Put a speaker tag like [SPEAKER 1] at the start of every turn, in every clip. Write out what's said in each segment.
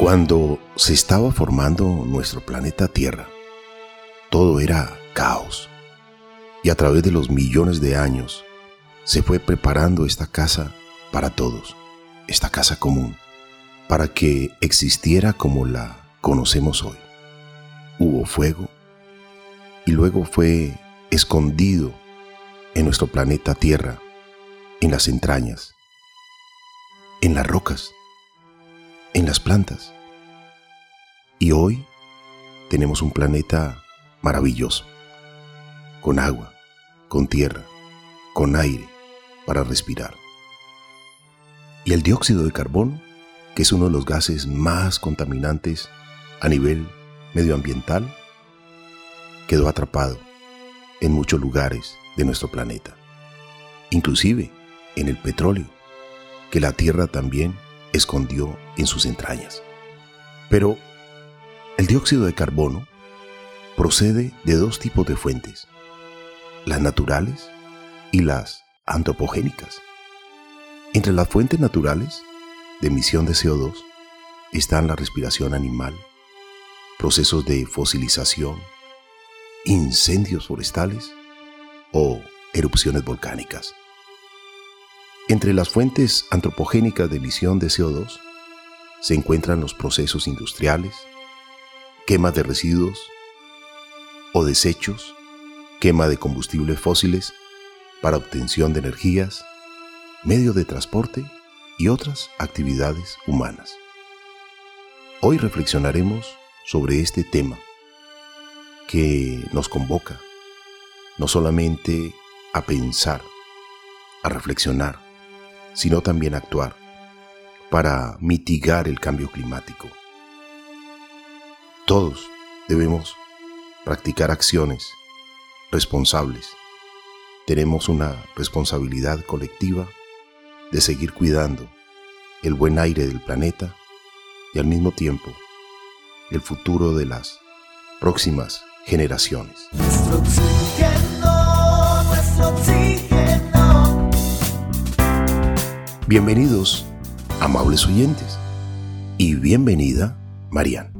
[SPEAKER 1] Cuando se estaba formando nuestro planeta Tierra, todo era caos. Y a través de los millones de años se fue preparando esta casa para todos, esta casa común, para que existiera como la conocemos hoy. Hubo fuego y luego fue escondido en nuestro planeta Tierra, en las entrañas, en las rocas en las plantas. Y hoy tenemos un planeta maravilloso, con agua, con tierra, con aire para respirar. Y el dióxido de carbono, que es uno de los gases más contaminantes a nivel medioambiental, quedó atrapado en muchos lugares de nuestro planeta, inclusive en el petróleo, que la Tierra también escondió en sus entrañas. Pero el dióxido de carbono procede de dos tipos de fuentes, las naturales y las antropogénicas. Entre las fuentes naturales de emisión de CO2 están la respiración animal, procesos de fosilización, incendios forestales o erupciones volcánicas. Entre las fuentes antropogénicas de emisión de CO2 se encuentran los procesos industriales, quema de residuos o desechos, quema de combustibles fósiles para obtención de energías, medio de transporte y otras actividades humanas. Hoy reflexionaremos sobre este tema que nos convoca no solamente a pensar, a reflexionar, sino también actuar para mitigar el cambio climático. Todos debemos practicar acciones responsables. Tenemos una responsabilidad colectiva de seguir cuidando el buen aire del planeta y al mismo tiempo el futuro de las próximas generaciones. Bienvenidos, amables oyentes, y bienvenida, Marian.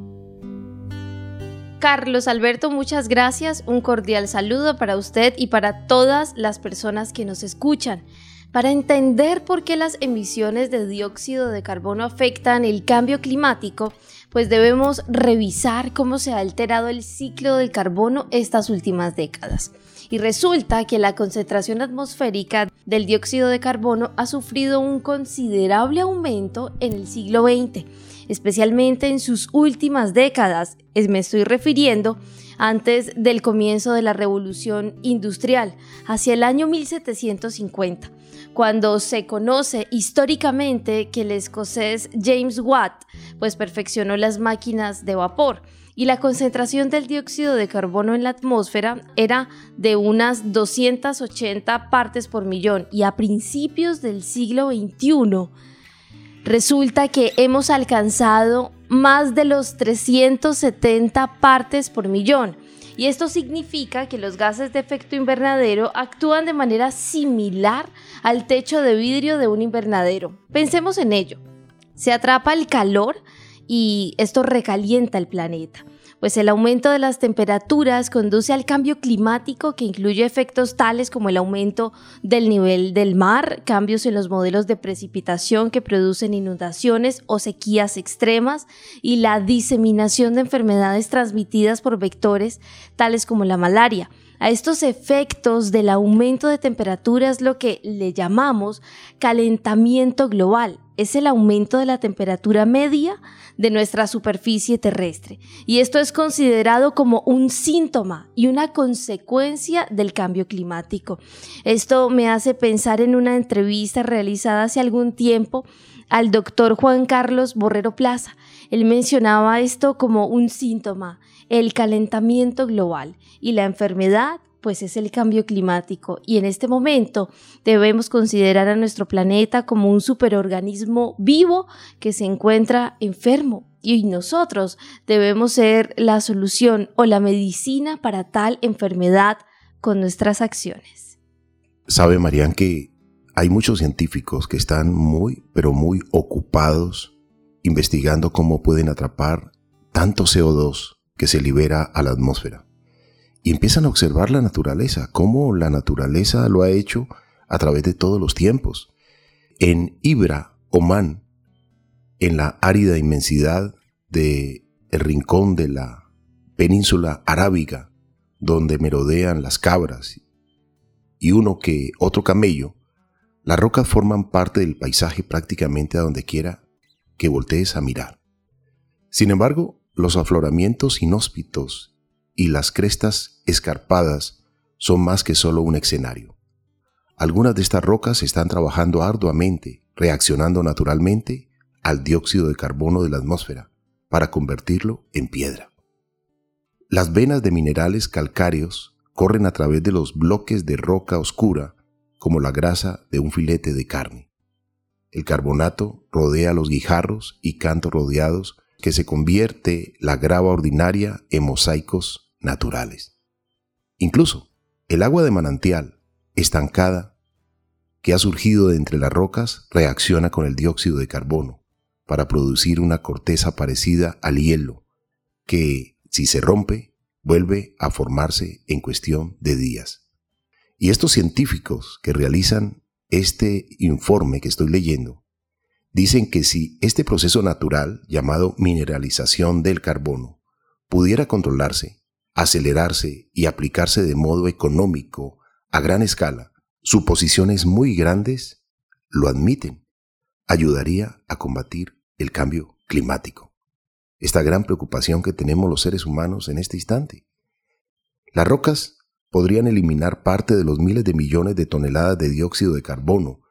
[SPEAKER 2] Carlos Alberto, muchas gracias. Un cordial saludo para usted y para todas las personas que nos escuchan. Para entender por qué las emisiones de dióxido de carbono afectan el cambio climático, pues debemos revisar cómo se ha alterado el ciclo del carbono estas últimas décadas y resulta que la concentración atmosférica del dióxido de carbono ha sufrido un considerable aumento en el siglo XX, especialmente en sus últimas décadas. Me estoy refiriendo antes del comienzo de la revolución industrial, hacia el año 1750 cuando se conoce históricamente que el escocés James Watt pues perfeccionó las máquinas de vapor y la concentración del dióxido de carbono en la atmósfera era de unas 280 partes por millón y a principios del siglo XXI resulta que hemos alcanzado más de los 370 partes por millón. Y esto significa que los gases de efecto invernadero actúan de manera similar al techo de vidrio de un invernadero. Pensemos en ello. Se atrapa el calor y esto recalienta el planeta pues el aumento de las temperaturas conduce al cambio climático que incluye efectos tales como el aumento del nivel del mar, cambios en los modelos de precipitación que producen inundaciones o sequías extremas y la diseminación de enfermedades transmitidas por vectores tales como la malaria. A estos efectos del aumento de temperatura es lo que le llamamos calentamiento global. Es el aumento de la temperatura media de nuestra superficie terrestre. Y esto es considerado como un síntoma y una consecuencia del cambio climático. Esto me hace pensar en una entrevista realizada hace algún tiempo al doctor Juan Carlos Borrero Plaza. Él mencionaba esto como un síntoma, el calentamiento global y la enfermedad pues es el cambio climático y en este momento debemos considerar a nuestro planeta como un superorganismo vivo que se encuentra enfermo y nosotros debemos ser la solución o la medicina para tal enfermedad con nuestras acciones.
[SPEAKER 1] Sabe, Marian, que hay muchos científicos que están muy, pero muy ocupados investigando cómo pueden atrapar tanto CO2 que se libera a la atmósfera. Y empiezan a observar la naturaleza, cómo la naturaleza lo ha hecho a través de todos los tiempos. En Ibra, Omán, en la árida inmensidad de el rincón de la península arábiga, donde merodean las cabras y uno que otro camello, las rocas forman parte del paisaje prácticamente a donde quiera que voltees a mirar. Sin embargo, los afloramientos inhóspitos y las crestas escarpadas son más que solo un escenario. Algunas de estas rocas están trabajando arduamente, reaccionando naturalmente al dióxido de carbono de la atmósfera para convertirlo en piedra. Las venas de minerales calcáreos corren a través de los bloques de roca oscura como la grasa de un filete de carne. El carbonato rodea los guijarros y cantos rodeados que se convierte la grava ordinaria en mosaicos naturales. Incluso el agua de manantial, estancada, que ha surgido de entre las rocas, reacciona con el dióxido de carbono para producir una corteza parecida al hielo, que, si se rompe, vuelve a formarse en cuestión de días. Y estos científicos que realizan este informe que estoy leyendo dicen que si este proceso natural llamado mineralización del carbono pudiera controlarse, acelerarse y aplicarse de modo económico a gran escala, suposiciones muy grandes lo admiten, ayudaría a combatir el cambio climático. Esta gran preocupación que tenemos los seres humanos en este instante. Las rocas podrían eliminar parte de los miles de millones de toneladas de dióxido de carbono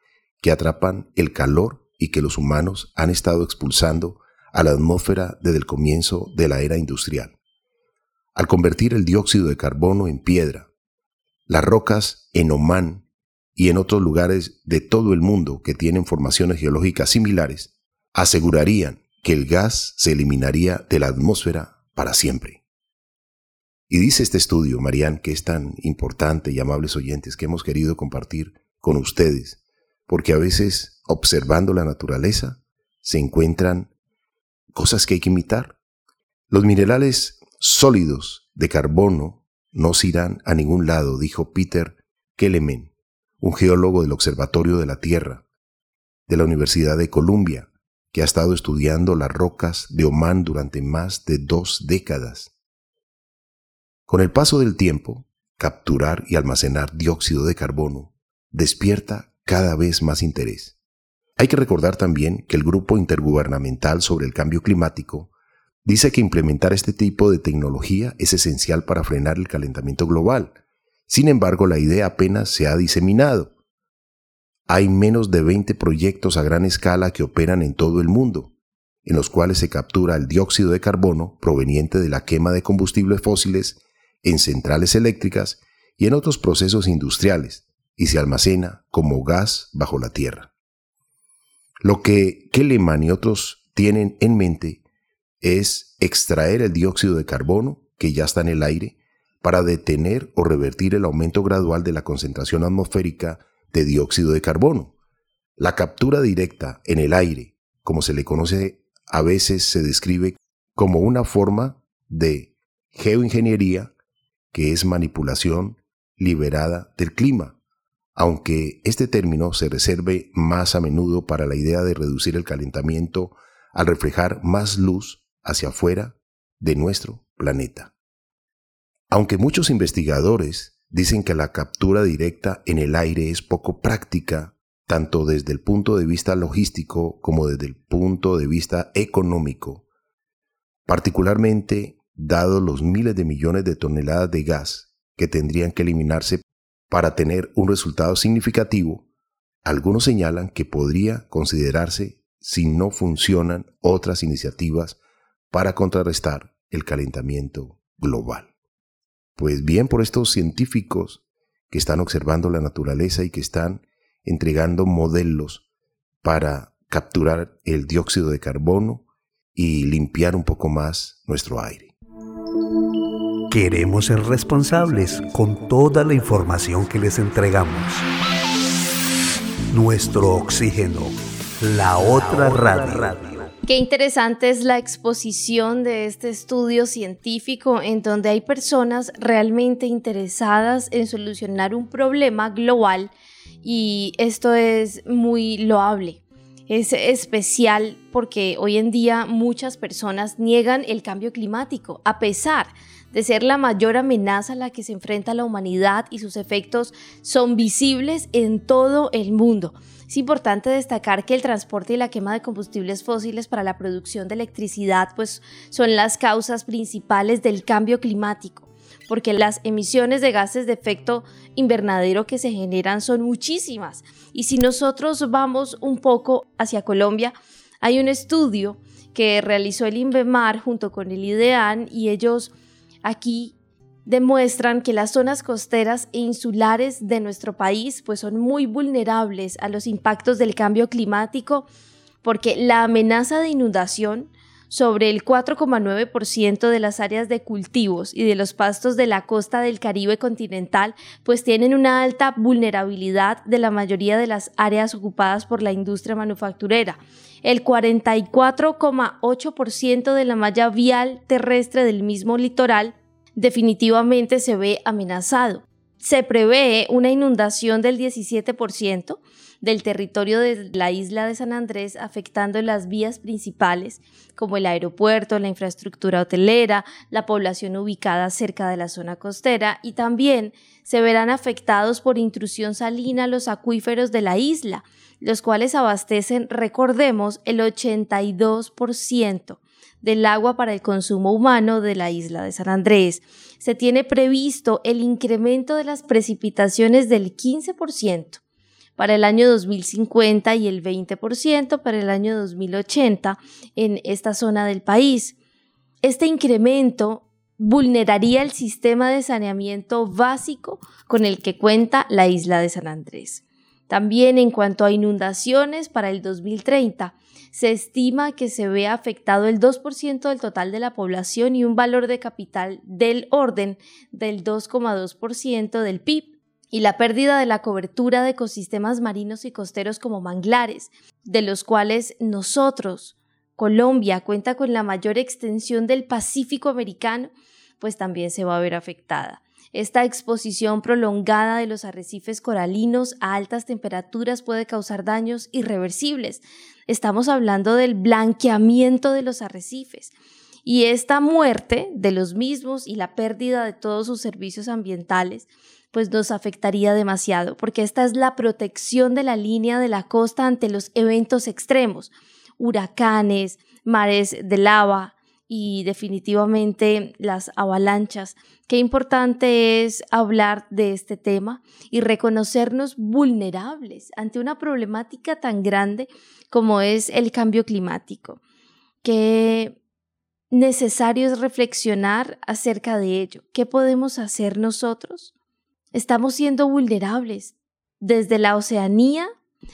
[SPEAKER 1] que atrapan el calor y que los humanos han estado expulsando a la atmósfera desde el comienzo de la era industrial. Al convertir el dióxido de carbono en piedra, las rocas en Omán y en otros lugares de todo el mundo que tienen formaciones geológicas similares asegurarían que el gas se eliminaría de la atmósfera para siempre. Y dice este estudio, Marían, que es tan importante y amables oyentes que hemos querido compartir con ustedes, porque a veces observando la naturaleza se encuentran cosas que hay que imitar. Los minerales sólidos de carbono no se irán a ningún lado, dijo Peter Kelleman, un geólogo del Observatorio de la Tierra, de la Universidad de Columbia, que ha estado estudiando las rocas de Oman durante más de dos décadas. Con el paso del tiempo, capturar y almacenar dióxido de carbono despierta cada vez más interés. Hay que recordar también que el Grupo Intergubernamental sobre el Cambio Climático dice que implementar este tipo de tecnología es esencial para frenar el calentamiento global. Sin embargo, la idea apenas se ha diseminado. Hay menos de 20 proyectos a gran escala que operan en todo el mundo, en los cuales se captura el dióxido de carbono proveniente de la quema de combustibles fósiles en centrales eléctricas y en otros procesos industriales y se almacena como gas bajo la tierra. Lo que Kelleman y otros tienen en mente es extraer el dióxido de carbono que ya está en el aire para detener o revertir el aumento gradual de la concentración atmosférica de dióxido de carbono. La captura directa en el aire, como se le conoce a veces se describe como una forma de geoingeniería que es manipulación liberada del clima, aunque este término se reserve más a menudo para la idea de reducir el calentamiento al reflejar más luz hacia afuera de nuestro planeta. Aunque muchos investigadores dicen que la captura directa en el aire es poco práctica, tanto desde el punto de vista logístico como desde el punto de vista económico, particularmente dado los miles de millones de toneladas de gas que tendrían que eliminarse para tener un resultado significativo, algunos señalan que podría considerarse si no funcionan otras iniciativas para contrarrestar el calentamiento global. Pues bien por estos científicos que están observando la naturaleza y que están entregando modelos para capturar el dióxido de carbono y limpiar un poco más nuestro aire.
[SPEAKER 3] Queremos ser responsables con toda la información que les entregamos. nuestro oxígeno, la otra radio.
[SPEAKER 2] Qué interesante es la exposición de este estudio científico en donde hay personas realmente interesadas en solucionar un problema global y esto es muy loable. Es especial porque hoy en día muchas personas niegan el cambio climático a pesar de ser la mayor amenaza a la que se enfrenta la humanidad y sus efectos son visibles en todo el mundo. Es importante destacar que el transporte y la quema de combustibles fósiles para la producción de electricidad pues, son las causas principales del cambio climático, porque las emisiones de gases de efecto invernadero que se generan son muchísimas. Y si nosotros vamos un poco hacia Colombia, hay un estudio que realizó el INVEMAR junto con el IDEAN y ellos aquí demuestran que las zonas costeras e insulares de nuestro país pues son muy vulnerables a los impactos del cambio climático porque la amenaza de inundación sobre el 4,9% de las áreas de cultivos y de los pastos de la costa del Caribe continental pues tienen una alta vulnerabilidad de la mayoría de las áreas ocupadas por la industria manufacturera. El 44,8% de la malla vial terrestre del mismo litoral definitivamente se ve amenazado. Se prevé una inundación del 17% del territorio de la isla de San Andrés, afectando las vías principales como el aeropuerto, la infraestructura hotelera, la población ubicada cerca de la zona costera y también se verán afectados por intrusión salina los acuíferos de la isla, los cuales abastecen, recordemos, el 82% del agua para el consumo humano de la isla de San Andrés. Se tiene previsto el incremento de las precipitaciones del 15% para el año 2050 y el 20% para el año 2080 en esta zona del país. Este incremento vulneraría el sistema de saneamiento básico con el que cuenta la isla de San Andrés. También en cuanto a inundaciones para el 2030, se estima que se ve afectado el 2% del total de la población y un valor de capital del orden del 2,2% del PIB y la pérdida de la cobertura de ecosistemas marinos y costeros como manglares, de los cuales nosotros, Colombia, cuenta con la mayor extensión del Pacífico americano, pues también se va a ver afectada. Esta exposición prolongada de los arrecifes coralinos a altas temperaturas puede causar daños irreversibles. Estamos hablando del blanqueamiento de los arrecifes. Y esta muerte de los mismos y la pérdida de todos sus servicios ambientales, pues nos afectaría demasiado, porque esta es la protección de la línea de la costa ante los eventos extremos, huracanes, mares de lava, y definitivamente las avalanchas. Qué importante es hablar de este tema y reconocernos vulnerables ante una problemática tan grande como es el cambio climático. Qué necesario es reflexionar acerca de ello. ¿Qué podemos hacer nosotros? Estamos siendo vulnerables desde la Oceanía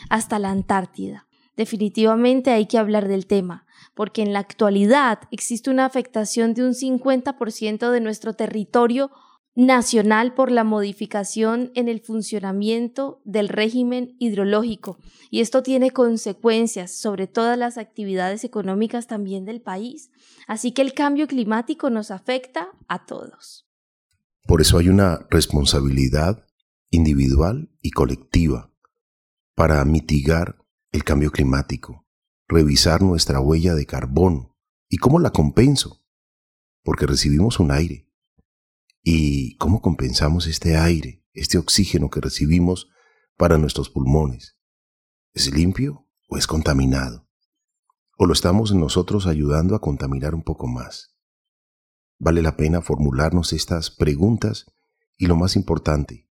[SPEAKER 2] hasta la Antártida. Definitivamente hay que hablar del tema porque en la actualidad existe una afectación de un 50% de nuestro territorio nacional por la modificación en el funcionamiento del régimen hidrológico y esto tiene consecuencias sobre todas las actividades económicas también del país. Así que el cambio climático nos afecta a todos.
[SPEAKER 1] Por eso hay una responsabilidad individual y colectiva para mitigar el cambio climático revisar nuestra huella de carbono. ¿Y cómo la compenso? Porque recibimos un aire. ¿Y cómo compensamos este aire, este oxígeno que recibimos para nuestros pulmones? ¿Es limpio o es contaminado? ¿O lo estamos nosotros ayudando a contaminar un poco más? Vale la pena formularnos estas preguntas y lo más importante,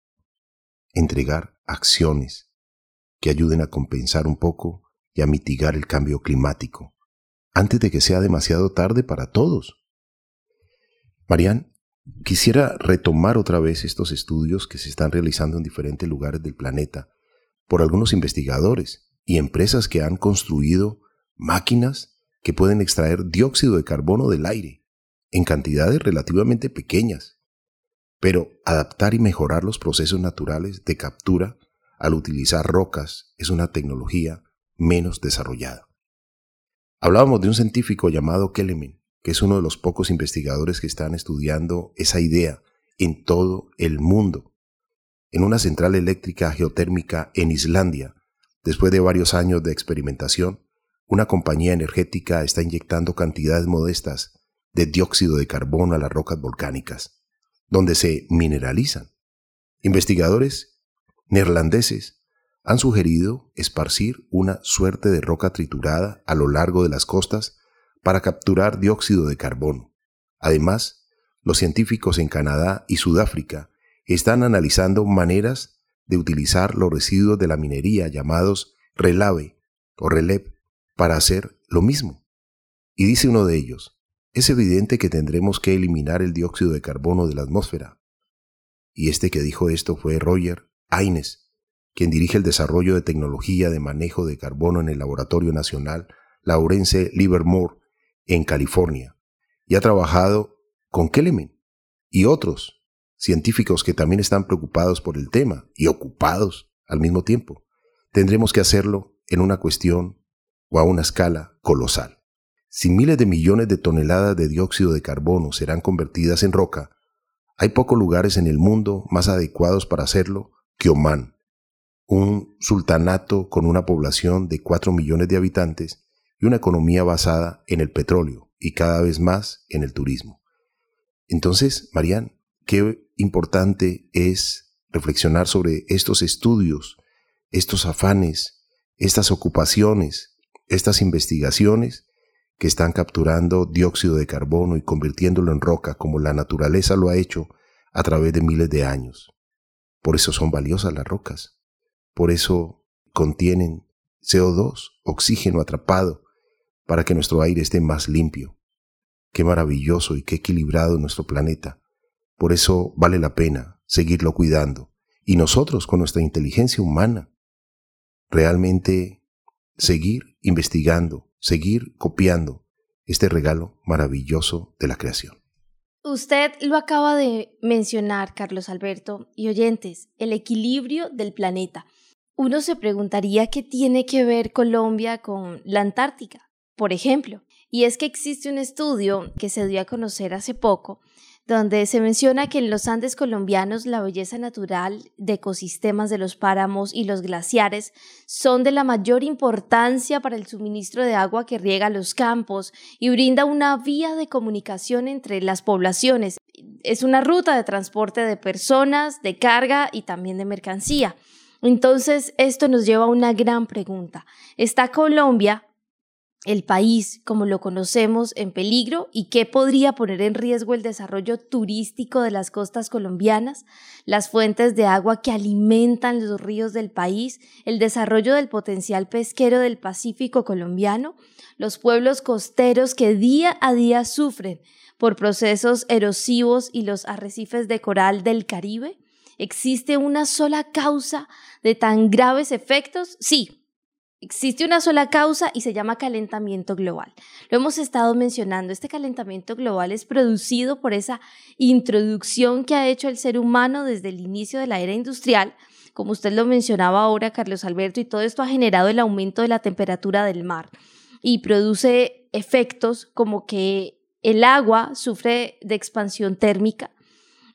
[SPEAKER 1] entregar acciones que ayuden a compensar un poco y a mitigar el cambio climático, antes de que sea demasiado tarde para todos. Marian, quisiera retomar otra vez estos estudios que se están realizando en diferentes lugares del planeta por algunos investigadores y empresas que han construido máquinas que pueden extraer dióxido de carbono del aire en cantidades relativamente pequeñas, pero adaptar y mejorar los procesos naturales de captura al utilizar rocas es una tecnología menos desarrollada. Hablábamos de un científico llamado Kelleman, que es uno de los pocos investigadores que están estudiando esa idea en todo el mundo. En una central eléctrica geotérmica en Islandia, después de varios años de experimentación, una compañía energética está inyectando cantidades modestas de dióxido de carbono a las rocas volcánicas, donde se mineralizan. Investigadores neerlandeses han sugerido esparcir una suerte de roca triturada a lo largo de las costas para capturar dióxido de carbono. Además, los científicos en Canadá y Sudáfrica están analizando maneras de utilizar los residuos de la minería llamados relave o relep para hacer lo mismo. Y dice uno de ellos, es evidente que tendremos que eliminar el dióxido de carbono de la atmósfera. Y este que dijo esto fue Roger Aines, quien dirige el desarrollo de tecnología de manejo de carbono en el Laboratorio Nacional Laurence Livermore en California, y ha trabajado con Kelleman y otros científicos que también están preocupados por el tema y ocupados al mismo tiempo. Tendremos que hacerlo en una cuestión o a una escala colosal. Si miles de millones de toneladas de dióxido de carbono serán convertidas en roca, hay pocos lugares en el mundo más adecuados para hacerlo que Oman, un sultanato con una población de 4 millones de habitantes y una economía basada en el petróleo y cada vez más en el turismo. Entonces, Marian, qué importante es reflexionar sobre estos estudios, estos afanes, estas ocupaciones, estas investigaciones que están capturando dióxido de carbono y convirtiéndolo en roca como la naturaleza lo ha hecho a través de miles de años. Por eso son valiosas las rocas. Por eso contienen CO2, oxígeno atrapado, para que nuestro aire esté más limpio. Qué maravilloso y qué equilibrado nuestro planeta. Por eso vale la pena seguirlo cuidando. Y nosotros, con nuestra inteligencia humana, realmente seguir investigando, seguir copiando este regalo maravilloso de la creación.
[SPEAKER 2] Usted lo acaba de mencionar, Carlos Alberto, y oyentes, el equilibrio del planeta. Uno se preguntaría qué tiene que ver Colombia con la Antártica, por ejemplo. Y es que existe un estudio que se dio a conocer hace poco, donde se menciona que en los Andes colombianos la belleza natural de ecosistemas de los páramos y los glaciares son de la mayor importancia para el suministro de agua que riega los campos y brinda una vía de comunicación entre las poblaciones. Es una ruta de transporte de personas, de carga y también de mercancía. Entonces, esto nos lleva a una gran pregunta. ¿Está Colombia el país como lo conocemos en peligro y qué podría poner en riesgo el desarrollo turístico de las costas colombianas, las fuentes de agua que alimentan los ríos del país, el desarrollo del potencial pesquero del Pacífico colombiano, los pueblos costeros que día a día sufren por procesos erosivos y los arrecifes de coral del Caribe. ¿Existe una sola causa de tan graves efectos? Sí, Existe una sola causa y se llama calentamiento global. Lo hemos estado mencionando. Este calentamiento global es producido por esa introducción que ha hecho el ser humano desde el inicio de la era industrial. Como usted lo mencionaba ahora, Carlos Alberto, y todo esto ha generado el aumento de la temperatura del mar y produce efectos como que el agua sufre de expansión térmica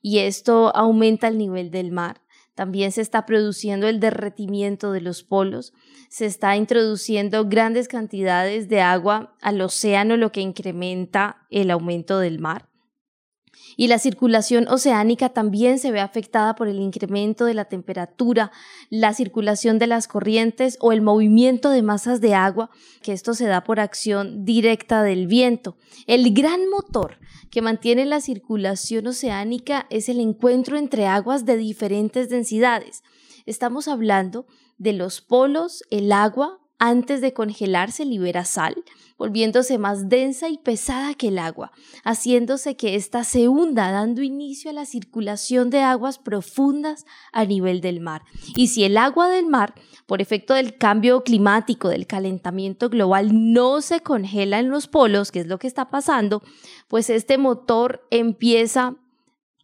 [SPEAKER 2] y esto aumenta el nivel del mar. También se está produciendo el derretimiento de los polos, se está introduciendo grandes cantidades de agua al océano, lo que incrementa el aumento del mar. Y la circulación oceánica también se ve afectada por el incremento de la temperatura, la circulación de las corrientes o el movimiento de masas de agua, que esto se da por acción directa del viento. El gran motor que mantiene la circulación oceánica es el encuentro entre aguas de diferentes densidades. Estamos hablando de los polos, el agua, antes de congelarse libera sal, volviéndose más densa y pesada que el agua, haciéndose que ésta se hunda, dando inicio a la circulación de aguas profundas a nivel del mar. Y si el agua del mar, por efecto del cambio climático, del calentamiento global, no se congela en los polos, que es lo que está pasando, pues este motor empieza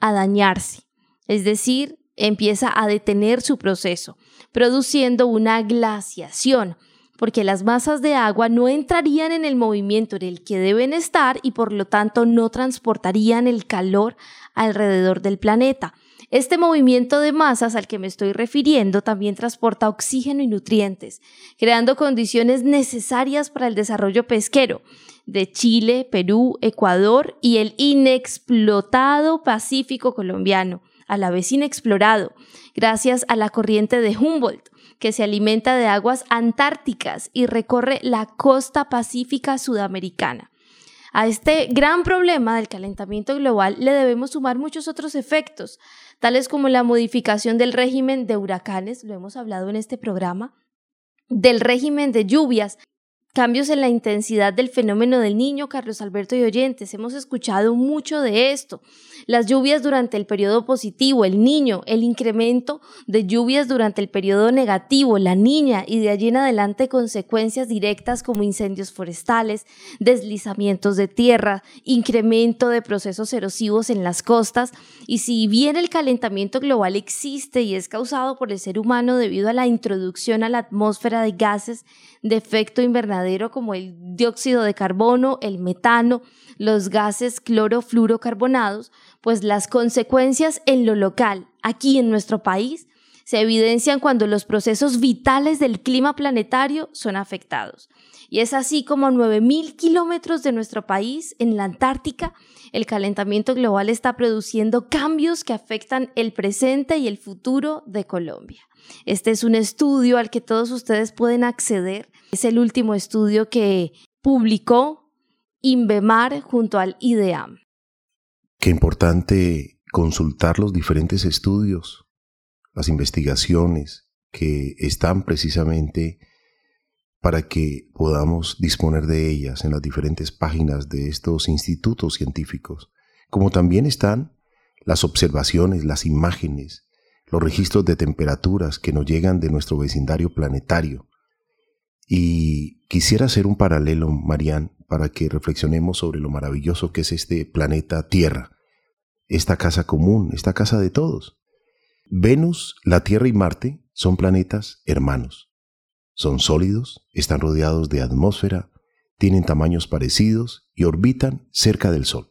[SPEAKER 2] a dañarse. Es decir, empieza a detener su proceso, produciendo una glaciación, porque las masas de agua no entrarían en el movimiento en el que deben estar y por lo tanto no transportarían el calor alrededor del planeta. Este movimiento de masas al que me estoy refiriendo también transporta oxígeno y nutrientes, creando condiciones necesarias para el desarrollo pesquero de Chile, Perú, Ecuador y el inexplotado Pacífico colombiano, a la vez inexplorado, gracias a la corriente de Humboldt, que se alimenta de aguas antárticas y recorre la costa pacífica sudamericana. A este gran problema del calentamiento global le debemos sumar muchos otros efectos, tales como la modificación del régimen de huracanes, lo hemos hablado en este programa, del régimen de lluvias, cambios en la intensidad del fenómeno del niño, Carlos Alberto y oyentes. Hemos escuchado mucho de esto. Las lluvias durante el periodo positivo, el niño, el incremento de lluvias durante el periodo negativo, la niña y de allí en adelante consecuencias directas como incendios forestales, deslizamientos de tierra, incremento de procesos erosivos en las costas. Y si bien el calentamiento global existe y es causado por el ser humano debido a la introducción a la atmósfera de gases de efecto invernadero como el dióxido de carbono, el metano, los gases clorofluorocarbonados, pues las consecuencias en lo local, aquí en nuestro país, se evidencian cuando los procesos vitales del clima planetario son afectados. Y es así como a 9.000 kilómetros de nuestro país, en la Antártica, el calentamiento global está produciendo cambios que afectan el presente y el futuro de Colombia. Este es un estudio al que todos ustedes pueden acceder. Es el último estudio que publicó Inbemar junto al IDEAM.
[SPEAKER 1] Qué importante consultar los diferentes estudios, las investigaciones que están precisamente para que podamos disponer de ellas en las diferentes páginas de estos institutos científicos, como también están las observaciones, las imágenes, los registros de temperaturas que nos llegan de nuestro vecindario planetario. Y quisiera hacer un paralelo, Marian, para que reflexionemos sobre lo maravilloso que es este planeta Tierra, esta casa común, esta casa de todos. Venus, la Tierra y Marte son planetas hermanos. Son sólidos, están rodeados de atmósfera, tienen tamaños parecidos y orbitan cerca del Sol.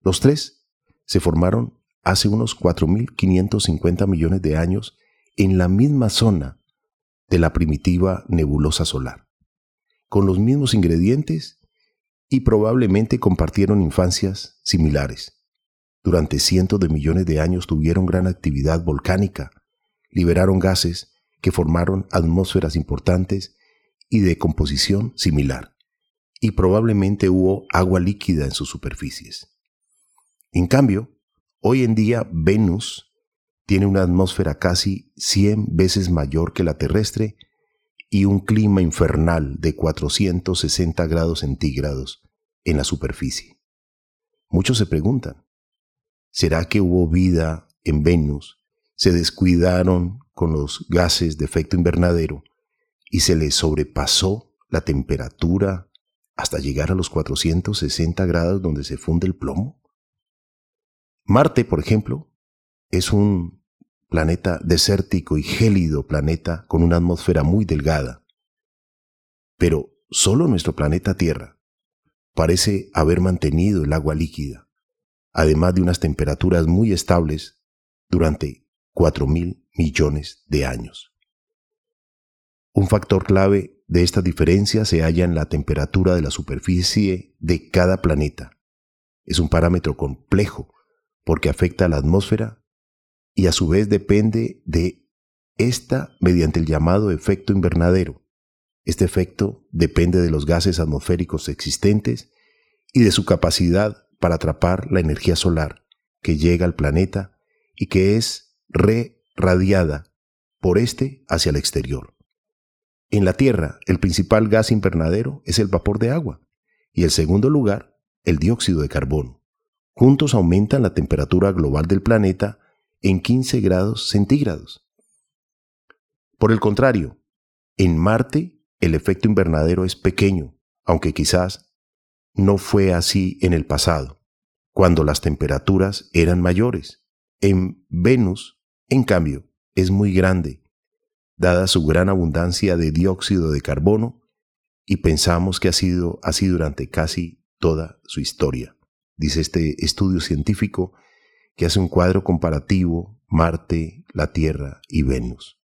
[SPEAKER 1] Los tres se formaron hace unos 4.550 millones de años en la misma zona de la primitiva nebulosa solar, con los mismos ingredientes y probablemente compartieron infancias similares. Durante cientos de millones de años tuvieron gran actividad volcánica, liberaron gases que formaron atmósferas importantes y de composición similar, y probablemente hubo agua líquida en sus superficies. En cambio, Hoy en día Venus tiene una atmósfera casi 100 veces mayor que la terrestre y un clima infernal de 460 grados centígrados en la superficie. Muchos se preguntan, ¿será que hubo vida en Venus? ¿Se descuidaron con los gases de efecto invernadero y se les sobrepasó la temperatura hasta llegar a los 460 grados donde se funde el plomo? Marte, por ejemplo, es un planeta desértico y gélido planeta con una atmósfera muy delgada. Pero solo nuestro planeta Tierra parece haber mantenido el agua líquida, además de unas temperaturas muy estables durante 4.000 millones de años. Un factor clave de esta diferencia se halla en la temperatura de la superficie de cada planeta. Es un parámetro complejo porque afecta a la atmósfera y a su vez depende de esta mediante el llamado efecto invernadero. Este efecto depende de los gases atmosféricos existentes y de su capacidad para atrapar la energía solar que llega al planeta y que es re-radiada por este hacia el exterior. En la Tierra, el principal gas invernadero es el vapor de agua y el segundo lugar, el dióxido de carbono juntos aumentan la temperatura global del planeta en 15 grados centígrados. Por el contrario, en Marte el efecto invernadero es pequeño, aunque quizás no fue así en el pasado, cuando las temperaturas eran mayores. En Venus En cambio, es muy grande, dada su gran abundancia de dióxido de carbono, y pensamos que ha sido así durante casi toda su historia. Dice este estudio científico que hace un cuadro comparativo Marte, la Tierra y Venus.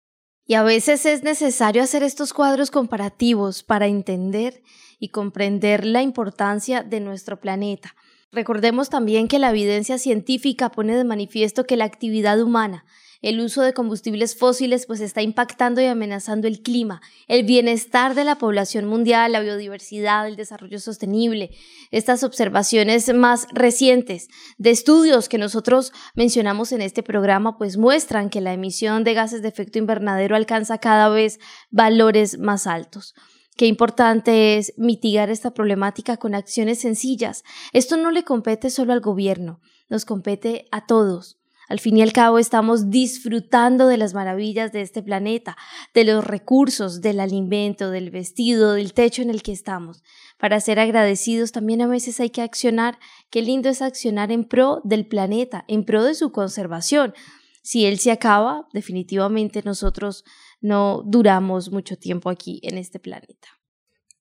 [SPEAKER 2] Y a veces es necesario hacer estos cuadros comparativos para entender y comprender la importancia de nuestro planeta. Recordemos también que la evidencia científica pone de manifiesto que la actividad humana el uso de combustibles fósiles pues está impactando y amenazando el clima, el bienestar de la población mundial, la biodiversidad, el desarrollo sostenible. Estas observaciones más recientes de estudios que nosotros mencionamos en este programa pues muestran que la emisión de gases de efecto invernadero alcanza cada vez valores más altos. Qué importante es mitigar esta problemática con acciones sencillas. Esto no le compete solo al gobierno, nos compete a todos. Al fin y al cabo estamos disfrutando de las maravillas de este planeta, de los recursos, del alimento, del vestido, del techo en el que estamos. Para ser agradecidos también a veces hay que accionar. Qué lindo es accionar en pro del planeta, en pro de su conservación. Si él se acaba, definitivamente nosotros no duramos mucho tiempo aquí en este planeta.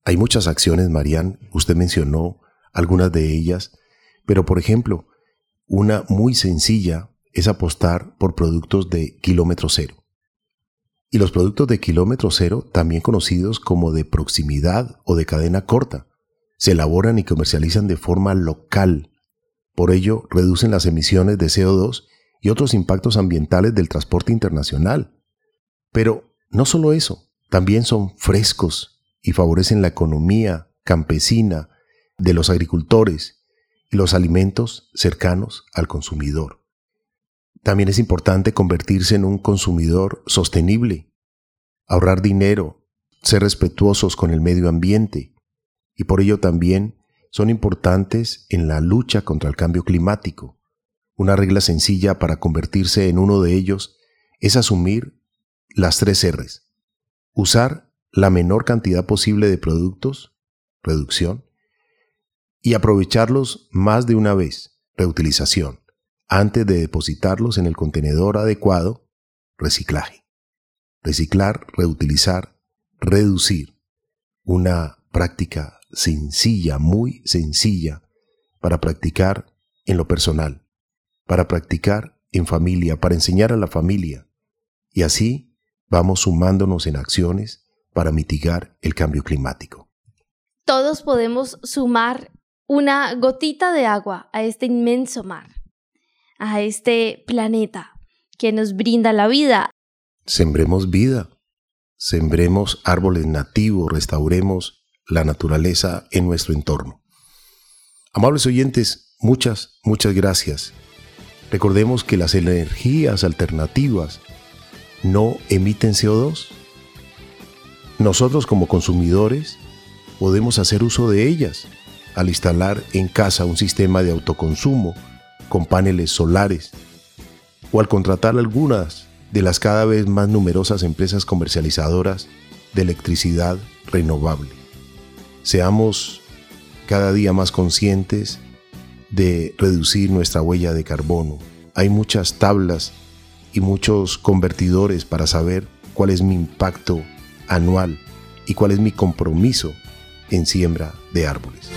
[SPEAKER 1] Hay muchas acciones, Marían, usted mencionó algunas de ellas, pero por ejemplo, una muy sencilla es apostar por productos de kilómetro cero. Y los productos de kilómetro cero, también conocidos como de proximidad o de cadena corta, se elaboran y comercializan de forma local. Por ello, reducen las emisiones de CO2 y otros impactos ambientales del transporte internacional. Pero no solo eso, también son frescos y favorecen la economía campesina de los agricultores y los alimentos cercanos al consumidor. También es importante convertirse en un consumidor sostenible, ahorrar dinero, ser respetuosos con el medio ambiente y por ello también son importantes en la lucha contra el cambio climático. Una regla sencilla para convertirse en uno de ellos es asumir las tres R's. Usar la menor cantidad posible de productos, reducción, y aprovecharlos más de una vez, reutilización antes de depositarlos en el contenedor adecuado, reciclaje. Reciclar, reutilizar, reducir. Una práctica sencilla, muy sencilla, para practicar en lo personal, para practicar en familia, para enseñar a la familia. Y así vamos sumándonos en acciones para mitigar el cambio climático.
[SPEAKER 2] Todos podemos sumar una gotita de agua a este inmenso mar a este planeta que nos brinda la vida.
[SPEAKER 1] Sembremos vida, sembremos árboles nativos, restauremos la naturaleza en nuestro entorno. Amables oyentes, muchas, muchas gracias. Recordemos que las energías alternativas no emiten CO2. Nosotros como consumidores podemos hacer uso de ellas al instalar en casa un sistema de autoconsumo con paneles solares o al contratar algunas de las cada vez más numerosas empresas comercializadoras de electricidad renovable. Seamos cada día más conscientes de reducir nuestra huella de carbono. Hay muchas tablas y muchos convertidores para saber cuál es mi impacto anual y cuál es mi compromiso en siembra de árboles.